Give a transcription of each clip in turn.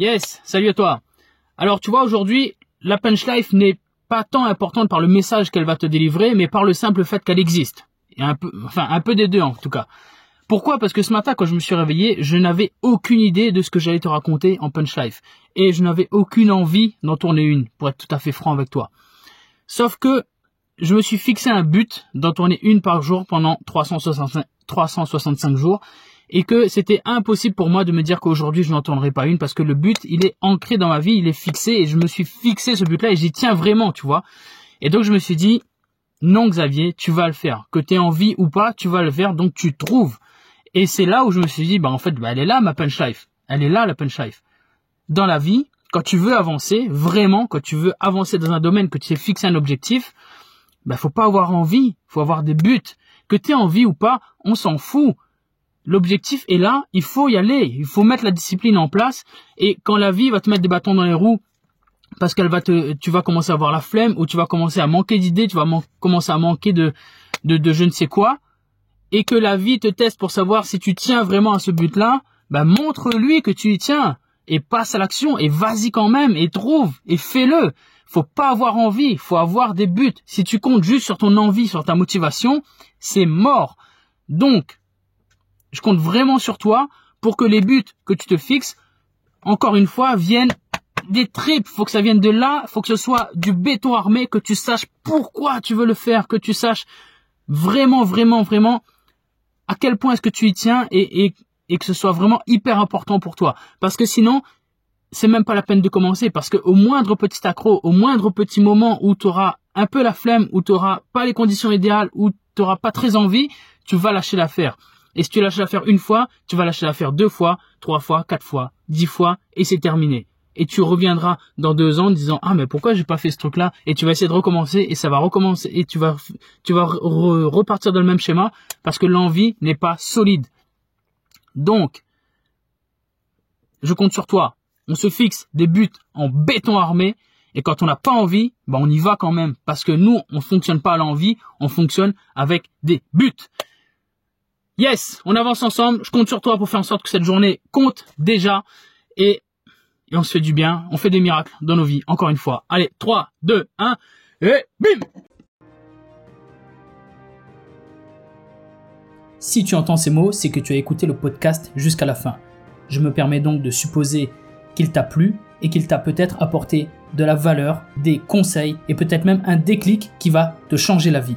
Yes, salut à toi. Alors tu vois, aujourd'hui, la punch life n'est pas tant importante par le message qu'elle va te délivrer, mais par le simple fait qu'elle existe. Enfin, un peu des deux en tout cas. Pourquoi? Parce que ce matin, quand je me suis réveillé, je n'avais aucune idée de ce que j'allais te raconter en punch life. Et je n'avais aucune envie d'en tourner une, pour être tout à fait franc avec toi. Sauf que je me suis fixé un but d'en tourner une par jour pendant 365, 365 jours et que c'était impossible pour moi de me dire qu'aujourd'hui je n'en tournerai pas une parce que le but il est ancré dans ma vie, il est fixé et je me suis fixé ce but-là et j'y tiens vraiment, tu vois. Et donc je me suis dit non Xavier, tu vas le faire, que tu aies envie ou pas, tu vas le faire donc tu trouves. Et c'est là où je me suis dit bah en fait bah, elle est là ma punch life, elle est là la punch life. Dans la vie, quand tu veux avancer, vraiment, quand tu veux avancer dans un domaine, que tu t'es fixé un objectif, bah faut pas avoir envie, faut avoir des buts. Que tu aies envie ou pas, on s'en fout. L'objectif est là, il faut y aller, il faut mettre la discipline en place. Et quand la vie va te mettre des bâtons dans les roues, parce qu'elle va te, tu vas commencer à avoir la flemme, ou tu vas commencer à manquer d'idées, tu vas commencer à manquer de, de, de je ne sais quoi, et que la vie te teste pour savoir si tu tiens vraiment à ce but-là, bah montre-lui que tu y tiens et passe à l'action et vas-y quand même et trouve et fais-le. Faut pas avoir envie, faut avoir des buts. Si tu comptes juste sur ton envie, sur ta motivation, c'est mort. Donc, je compte vraiment sur toi pour que les buts que tu te fixes, encore une fois, viennent des tripes. Faut que ça vienne de là, faut que ce soit du béton armé, que tu saches pourquoi tu veux le faire, que tu saches vraiment, vraiment, vraiment à quel point est-ce que tu y tiens et, et que ce soit vraiment hyper important pour toi. Parce que sinon, c'est même pas la peine de commencer parce que au moindre petit accro, au moindre petit moment où tu auras un peu la flemme, où tu auras pas les conditions idéales, où tu auras pas très envie, tu vas lâcher l'affaire. Et si tu lâches l'affaire une fois, tu vas lâcher l'affaire deux fois, trois fois, quatre fois, dix fois, et c'est terminé. Et tu reviendras dans deux ans en disant ah mais pourquoi j'ai pas fait ce truc là et tu vas essayer de recommencer et ça va recommencer et tu vas repartir dans le même schéma parce que l'envie n'est pas solide. Donc, je compte sur toi. On se fixe des buts en béton armé. Et quand on n'a pas envie, ben on y va quand même. Parce que nous, on fonctionne pas à l'envie, on fonctionne avec des buts. Yes, on avance ensemble. Je compte sur toi pour faire en sorte que cette journée compte déjà. Et, on se fait du bien. On fait des miracles dans nos vies. Encore une fois. Allez, 3, 2, 1. Et bim Si tu entends ces mots, c'est que tu as écouté le podcast jusqu'à la fin. Je me permets donc de supposer qu'il t'a plu et qu'il t'a peut-être apporté de la valeur, des conseils et peut-être même un déclic qui va te changer la vie.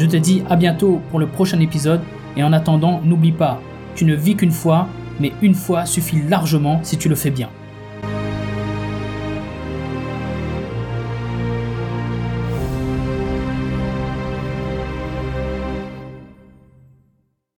Je te dis à bientôt pour le prochain épisode et en attendant n'oublie pas, tu ne vis qu'une fois, mais une fois suffit largement si tu le fais bien.